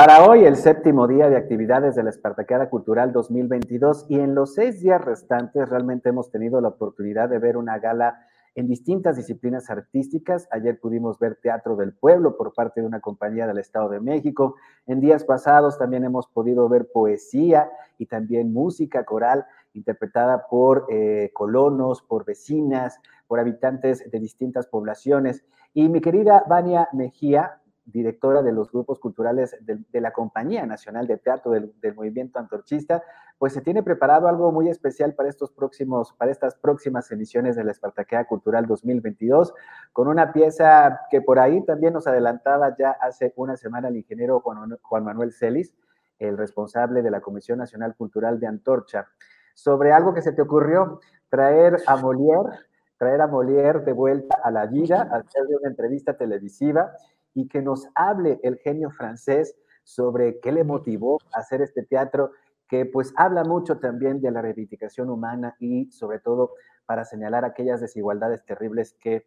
Para hoy, el séptimo día de actividades de la Espartaqueada Cultural 2022 y en los seis días restantes realmente hemos tenido la oportunidad de ver una gala en distintas disciplinas artísticas. Ayer pudimos ver Teatro del Pueblo por parte de una compañía del Estado de México. En días pasados también hemos podido ver poesía y también música coral interpretada por eh, colonos, por vecinas, por habitantes de distintas poblaciones. Y mi querida Vania Mejía, directora de los grupos culturales de, la Compañía Nacional de Teatro del, Movimiento Antorchista, pues se tiene preparado algo muy especial para estos próximos, para estas próximas emisiones de la Espartaquea Cultural 2022, con una pieza que por ahí también nos adelantaba ya hace una semana el ingeniero Juan, Manuel Celis, el responsable de la Comisión Nacional Cultural de Antorcha, sobre algo que se te ocurrió, traer a Molière, traer a Molière de vuelta a la vida, hacerle una entrevista televisiva y que nos hable el genio francés sobre qué le motivó a hacer este teatro que pues habla mucho también de la reivindicación humana y sobre todo para señalar aquellas desigualdades terribles que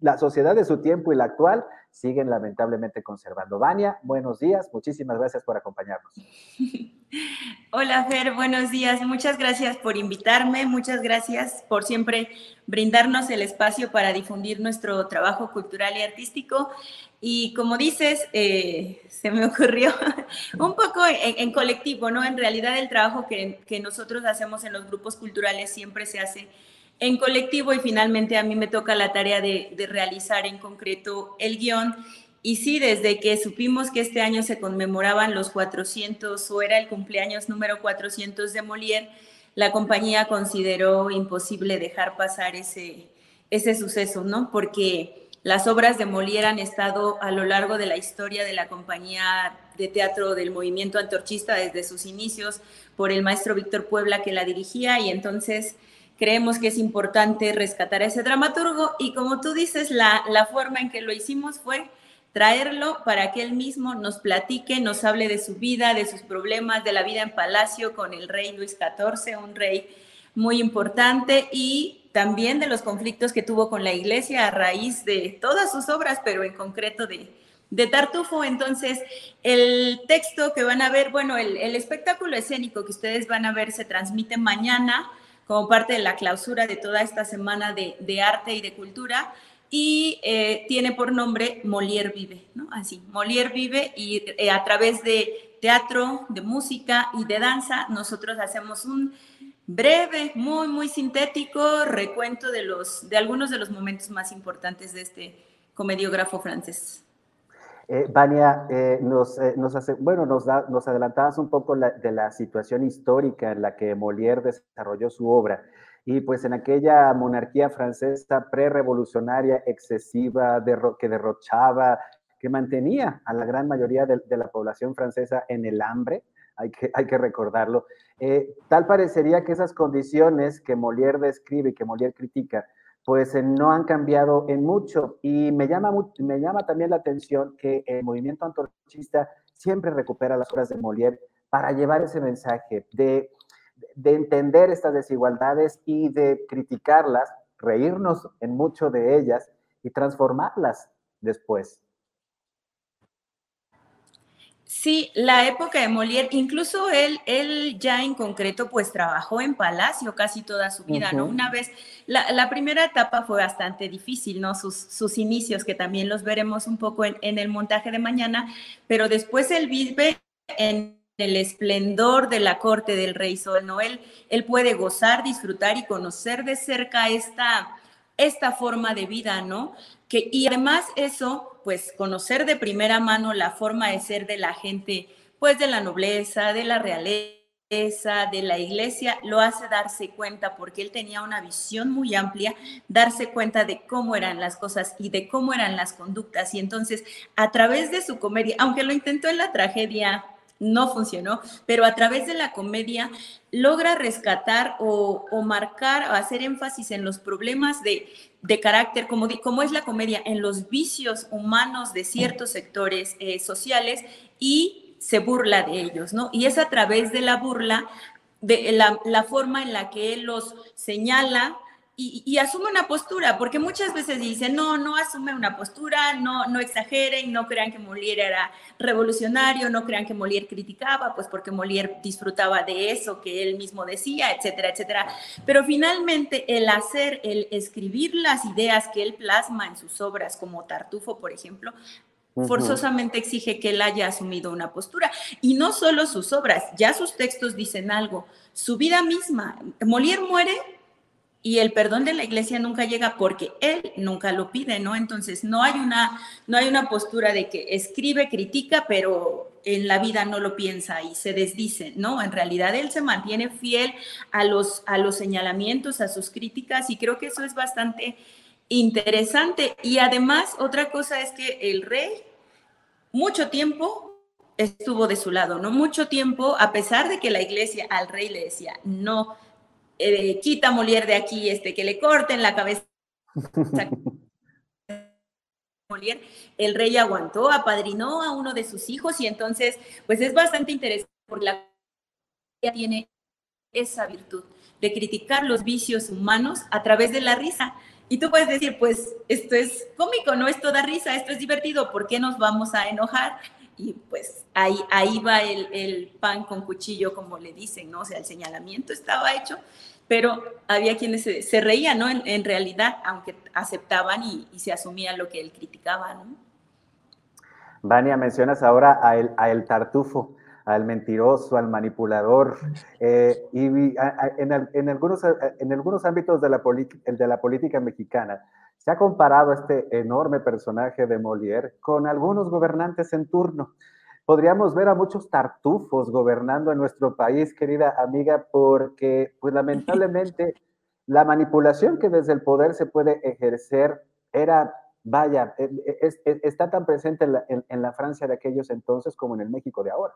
la sociedad de su tiempo y la actual siguen lamentablemente conservando. Vania, buenos días, muchísimas gracias por acompañarnos. Hola Fer, buenos días, muchas gracias por invitarme, muchas gracias por siempre brindarnos el espacio para difundir nuestro trabajo cultural y artístico. Y como dices, eh, se me ocurrió un poco en, colectivo, ¿no? En realidad el trabajo que, que nosotros hacemos en los grupos culturales siempre se hace en colectivo y finalmente a mí me toca la tarea de, realizar en concreto el guion. Y sí, desde que supimos que este año se conmemoraban los 400 o era el cumpleaños número 400 de Molière, la compañía consideró imposible dejar pasar ese, ese suceso, ¿no? Porque las obras de Molière han estado a lo largo de la historia de la compañía de teatro del movimiento antorchista desde sus inicios por el maestro Víctor Puebla que la dirigía y entonces creemos que es importante rescatar a ese dramaturgo y como tú dices, la, la forma en que lo hicimos fue traerlo para que él mismo nos platique, nos hable de su vida, de sus problemas, de la vida en palacio con el rey Luis XIV, un rey muy importante, y también de los conflictos que tuvo con la iglesia a raíz de todas sus obras, pero en concreto de, de Tartufo. Entonces, el texto que van a ver, bueno, el, el espectáculo escénico que ustedes van a ver se transmite mañana como parte de la clausura de toda esta semana de, arte y de cultura y eh, tiene por nombre Molière Vive, ¿no? Así, Molière Vive y eh, a través de teatro, de música y de danza, nosotros hacemos un breve, muy, muy sintético recuento de, los, de algunos de los momentos más importantes de este comediógrafo francés. Eh, Vania, eh, nos, eh, nos, hace, bueno, nos, da, nos adelantabas un poco de la situación histórica en la que Molière desarrolló su obra. Y pues en aquella monarquía francesa prerevolucionaria, excesiva, que derrochaba, que mantenía a la gran mayoría de, la población francesa en el hambre, hay que, hay que recordarlo, tal parecería que esas condiciones que Molière describe y que Molière critica, pues eh, no han cambiado en mucho. Y me llama, me llama también la atención que el movimiento antorchista siempre recupera las obras de Molière para llevar ese mensaje de, de entender estas desigualdades y de criticarlas, reírnos en mucho de ellas y transformarlas después. Sí, la época de Molière, incluso él, él ya en concreto pues trabajó en Palacio casi toda su vida, ¿no? Una vez, la, primera etapa fue bastante difícil, ¿no? Sus, sus inicios, que también los veremos un poco en, el montaje de mañana, pero después él vive en el esplendor de la corte del rey Sol, ¿no? Él, él puede gozar, disfrutar y conocer de cerca esta, esta forma de vida, ¿no? Que, y además eso pues conocer de primera mano la forma de ser de la gente, pues de la nobleza, de la realeza, de la iglesia, lo hace darse cuenta, porque él tenía una visión muy amplia, darse cuenta de cómo eran las cosas y de cómo eran las conductas. Y entonces, a través de su comedia, aunque lo intentó en la tragedia no funcionó, pero a través de la comedia logra rescatar o, marcar o hacer énfasis en los problemas de, carácter, como, como, es la comedia, en los vicios humanos de ciertos sectores eh, sociales y se burla de ellos, ¿no? Y es a través de la burla, de la, la forma en la que él los señala, y, asume una postura, porque muchas veces dicen, no, no asume una postura, no, no exageren, no crean que Molière era revolucionario, no crean que Molière criticaba, pues porque Molière disfrutaba de eso que él mismo decía, etcétera, etcétera. Pero finalmente el hacer, el escribir las ideas que él plasma en sus obras, como Tartufo, por ejemplo, forzosamente exige que él haya asumido una postura. Y no solo sus obras, ya sus textos dicen algo, su vida misma. Molière muere y el perdón de la iglesia nunca llega porque él nunca lo pide, ¿no? Entonces no hay una, no hay una postura de que escribe, critica, pero en la vida no lo piensa y se desdice, ¿no? En realidad él se mantiene fiel a los, a los señalamientos, a sus críticas y creo que eso es bastante interesante. Y además otra cosa es que el rey mucho tiempo estuvo de su lado, ¿no? Mucho tiempo, a pesar de que la iglesia al rey le decía, no, eh, quita Molière de aquí, este, que le corten la cabeza. Molière, el rey aguantó, apadrinó a uno de sus hijos y entonces, pues es bastante interesante porque la tiene esa virtud de criticar los vicios humanos a través de la risa. Y tú puedes decir, pues esto es cómico, no esto da risa, esto es divertido, ¿por qué nos vamos a enojar? Y pues ahí, ahí va el, pan con cuchillo, como le dicen, ¿no? O sea, el señalamiento estaba hecho, pero había quienes se, reían, ¿no? En, realidad, aunque aceptaban y, se asumía lo que él criticaba, ¿no? Vania, mencionas ahora a el, a el tartufo, al mentiroso, al manipulador, eh, y en, algunos, en algunos ámbitos de la, de la política mexicana, se ha comparado este enorme personaje de Molière con algunos gobernantes en turno. Podríamos ver a muchos tartufos gobernando en nuestro país, querida amiga, porque pues lamentablemente la manipulación que desde el poder se puede ejercer era, vaya, e, e, está tan presente en la Francia de aquellos entonces como en el México de ahora.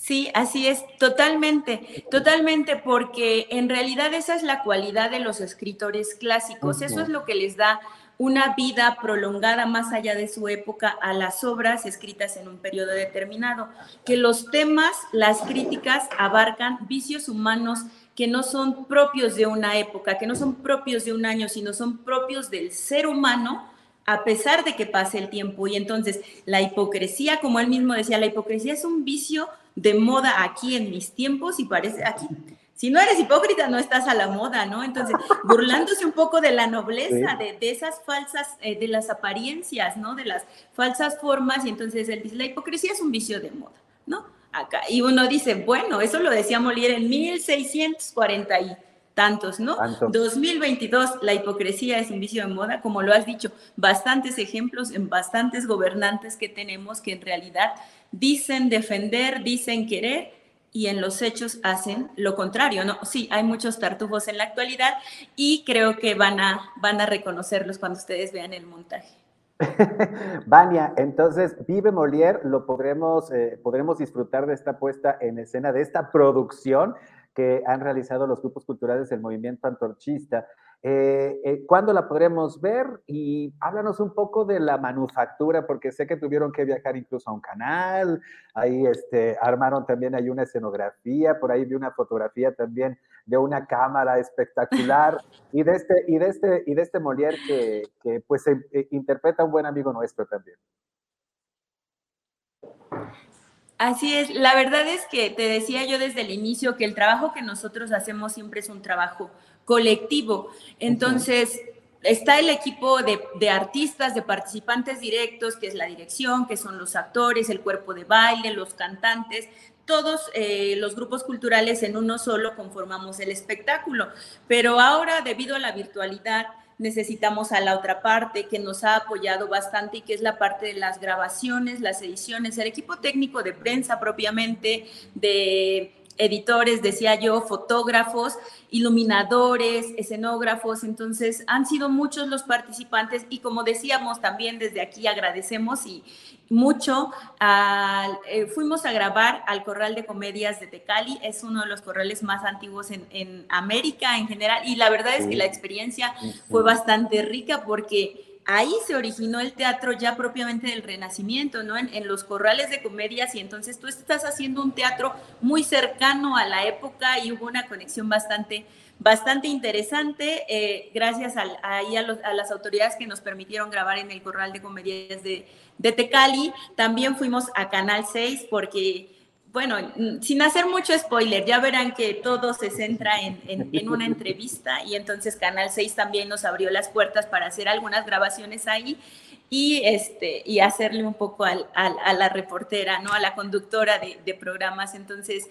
Sí, así es, totalmente, totalmente, porque en realidad esa es la cualidad de los escritores clásicos, eso es lo que les da una vida prolongada más allá de su época a las obras escritas en un periodo determinado, que los temas, las críticas abarcan vicios humanos que no son propios de una época, que no son propios de un año, sino son propios del ser humano a pesar de que pase el tiempo. Y entonces la hipocresía, como él mismo decía, la hipocresía es un vicio de moda aquí en mis tiempos y parece aquí. Si no eres hipócrita, no estás a la moda, ¿no? Entonces, burlándose un poco de la nobleza, de, esas falsas, eh, de las apariencias, ¿no? De las falsas formas, y entonces él dice, la hipocresía es un vicio de moda, ¿no? Acá. Y uno dice, bueno, eso lo decía Molière en 1640 y tantos, ¿no? 2022, la hipocresía es un vicio de moda, como lo has dicho, bastantes ejemplos en bastantes gobernantes que tenemos que en realidad dicen defender, dicen querer y en los hechos hacen lo contrario, ¿no? Sí, hay muchos tartufos en la actualidad y creo que van a, van a reconocerlos cuando ustedes vean el montaje. Vania, entonces, Vive Molière, lo podremos, eh, podremos disfrutar de esta puesta en escena, de esta producción que han realizado los grupos culturales del movimiento antorchista. Eh, eh, ¿Cuándo la podremos ver? Y háblanos un poco de la manufactura, porque sé que tuvieron que viajar incluso a un canal, ahí este, armaron también hay una escenografía, por ahí vi una fotografía también de una cámara espectacular y de este, y de este, y de este Molière que, que pues eh, interpreta un buen amigo nuestro también. Así es, la verdad es que te decía yo desde el inicio que el trabajo que nosotros hacemos siempre es un trabajo colectivo. Entonces, está el equipo de, artistas, de participantes directos, que es la dirección, que son los actores, el cuerpo de baile, los cantantes, todos eh, los grupos culturales en uno solo conformamos el espectáculo. Pero ahora, debido a la virtualidad, necesitamos a la otra parte que nos ha apoyado bastante y que es la parte de las grabaciones, las ediciones, el equipo técnico de prensa propiamente, de editores, decía yo, fotógrafos, iluminadores, escenógrafos, entonces han sido muchos los participantes y como decíamos también desde aquí agradecemos y mucho, eh, fuimos a grabar al Corral de Comedias de Tecali, es uno de los corrales más antiguos en, en América en general y la verdad es que la experiencia fue bastante rica porque ahí se originó el teatro ya propiamente del Renacimiento, ¿no? En, los corrales de comedias y entonces tú estás haciendo un teatro muy cercano a la época y hubo una conexión bastante, bastante interesante, eh, gracias a, a, las autoridades que nos permitieron grabar en el corral de comedias de, de Tecali. También fuimos a Canal 6 porque bueno, sin hacer mucho spoiler, ya verán que todo se centra en, una entrevista y entonces Canal 6 también nos abrió las puertas para hacer algunas grabaciones ahí y, este, y hacerle un poco a la reportera, ¿no? a la conductora de, programas. Entonces,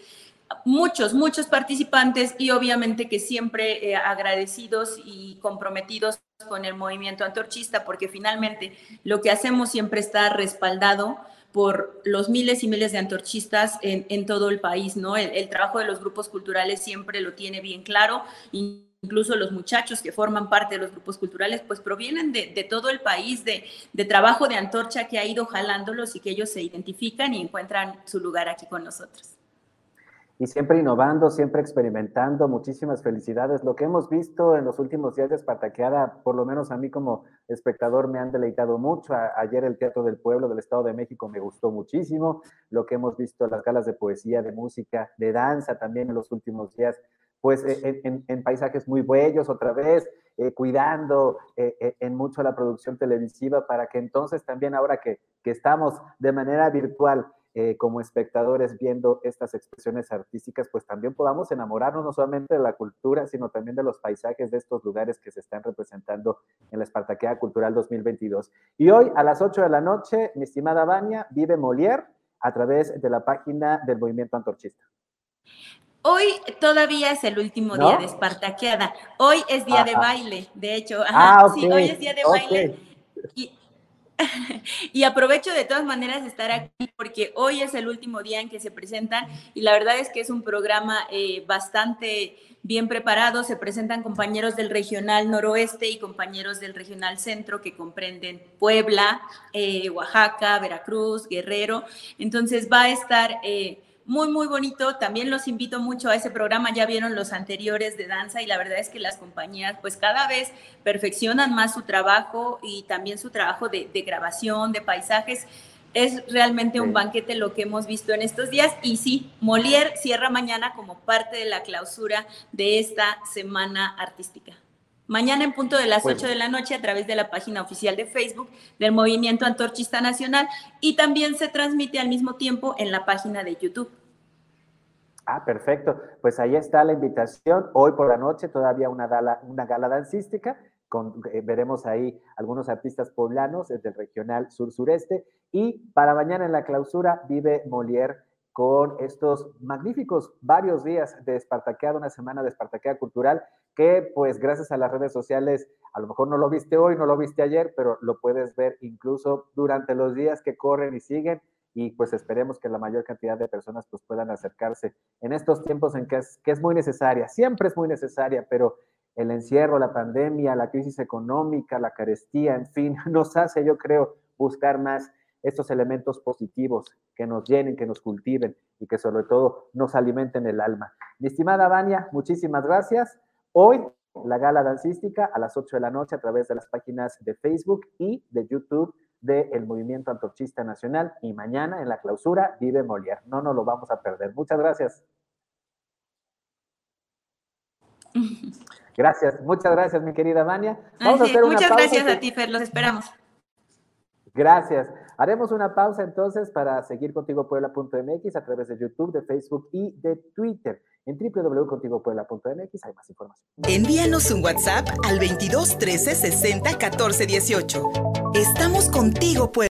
muchos, muchos participantes y obviamente que siempre eh, agradecidos y comprometidos con el movimiento antorchista porque finalmente lo que hacemos siempre está respaldado por los miles y miles de antorchistas en, todo el país, ¿no? El, trabajo de los grupos culturales siempre lo tiene bien claro, incluso los muchachos que forman parte de los grupos culturales, pues provienen de, todo el país, de, de, trabajo de antorcha que ha ido jalándolos y que ellos se identifican y encuentran su lugar aquí con nosotros y siempre innovando, siempre experimentando. Muchísimas felicidades. Lo que hemos visto en los últimos días de Espartaqueada, por lo menos a mí como espectador, me han deleitado mucho. ayer el Teatro del Pueblo del Estado de México me gustó muchísimo. Lo que hemos visto en las galas de poesía, de música, de danza también en los últimos días, pues eh, en, paisajes muy bellos otra vez, eh, cuidando eh, en mucho la producción televisiva para que entonces también ahora que, que estamos de manera virtual, eh, como espectadores viendo estas expresiones artísticas, pues también podamos enamorarnos no solamente de la cultura, sino también de los paisajes de estos lugares que se están representando en la Espartaqueada Cultural 2022. Y hoy a las 8 de la noche, mi estimada Vania, vive Molière a través de la página del Movimiento Antorchista. Hoy todavía es el último día de Espartaqueada. Hoy es día de baile, de hecho. ah, sí, hoy es día de baile. Y y aprovecho de todas maneras de estar aquí porque hoy es el último día en que se presentan y la verdad es que es un programa eh, bastante bien preparado. Se presentan compañeros del regional noroeste y compañeros del regional centro que comprenden Puebla, eh, Oaxaca, Veracruz, Guerrero. Entonces va a estar... Eh, muy, muy bonito. También los invito mucho a ese programa. Ya vieron los anteriores de danza y la verdad es que las compañías pues cada vez perfeccionan más su trabajo y también su trabajo de, grabación, de paisajes. Es realmente un banquete lo que hemos visto en estos días. Y sí, Molière cierra mañana como parte de la clausura de esta semana artística. Mañana en punto de las 8 de la noche a través de la página oficial de Facebook del Movimiento Antorchista Nacional y también se transmite al mismo tiempo en la página de YouTube. Ah, perfecto. Pues ahí está la invitación. Hoy por la noche todavía una gala, una gala dancística. Con, eh, veremos ahí algunos artistas poblanos del regional sur-sureste. Y para mañana en la clausura vive Molière con estos magníficos varios días de Espartaqueada, una semana de Espartaqueada cultural, que pues gracias a las redes sociales, a lo mejor no lo viste hoy, no lo viste ayer, pero lo puedes ver incluso durante los días que corren y siguen. Y pues esperemos que la mayor cantidad de personas pues puedan acercarse en estos tiempos en que es, que es muy necesaria, siempre es muy necesaria, pero el encierro, la pandemia, la crisis económica, la carestía, en fin, nos hace, yo creo, buscar más estos elementos positivos que nos llenen, que nos cultiven y que sobre todo nos alimenten el alma. Mi estimada Vania, muchísimas gracias. Hoy la gala dancística a las 8 de la noche a través de las páginas de Facebook y de YouTube del Movimiento Antorchista Nacional y mañana en la clausura vive Molière. No nos lo vamos a perder. Muchas gracias. Gracias, muchas gracias, mi querida Mania. Vamos a hacer muchas gracias a ti, Fer, los esperamos. Gracias. Haremos una pausa entonces para seguir contigo Puebla.mx a través de YouTube, de Facebook y de Twitter. En www.contigopuebla.mx hay más información. Envíanos un WhatsApp al 22 13 60 14 18. Estamos contigo, Puebla.